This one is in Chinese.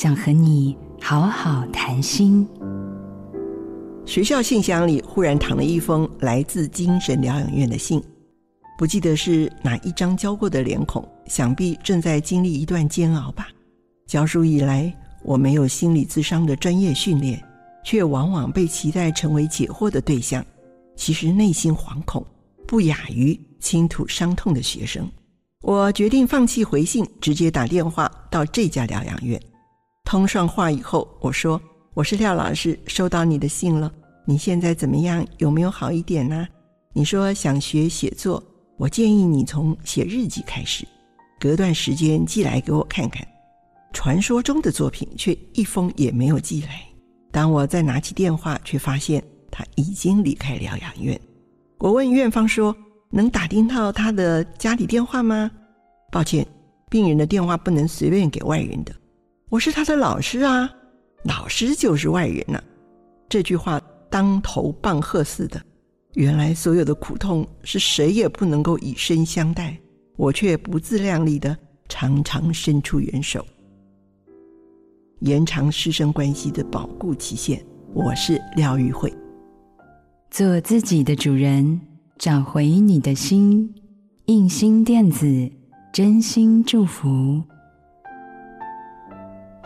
想和你好好谈心。学校信箱里忽然躺了一封来自精神疗养院的信，不记得是哪一张交过的脸孔，想必正在经历一段煎熬吧。教书以来，我没有心理咨商的专业训练，却往往被期待成为解惑的对象。其实内心惶恐，不亚于倾吐伤痛的学生。我决定放弃回信，直接打电话到这家疗养院。通上话以后，我说：“我是廖老师，收到你的信了。你现在怎么样？有没有好一点呢？你说想学写作，我建议你从写日记开始，隔段时间寄来给我看看。”传说中的作品却一封也没有寄来。当我再拿起电话，却发现他已经离开疗养院。我问院方说：“能打听到他的家里电话吗？”抱歉，病人的电话不能随便给外人的。我是他的老师啊，老师就是外人呐、啊。这句话当头棒喝似的。原来所有的苦痛是谁也不能够以身相待，我却不自量力的常常伸出援手。延长师生关系的保固期限。我是廖玉慧，做自己的主人，找回你的心。印心电子真心祝福。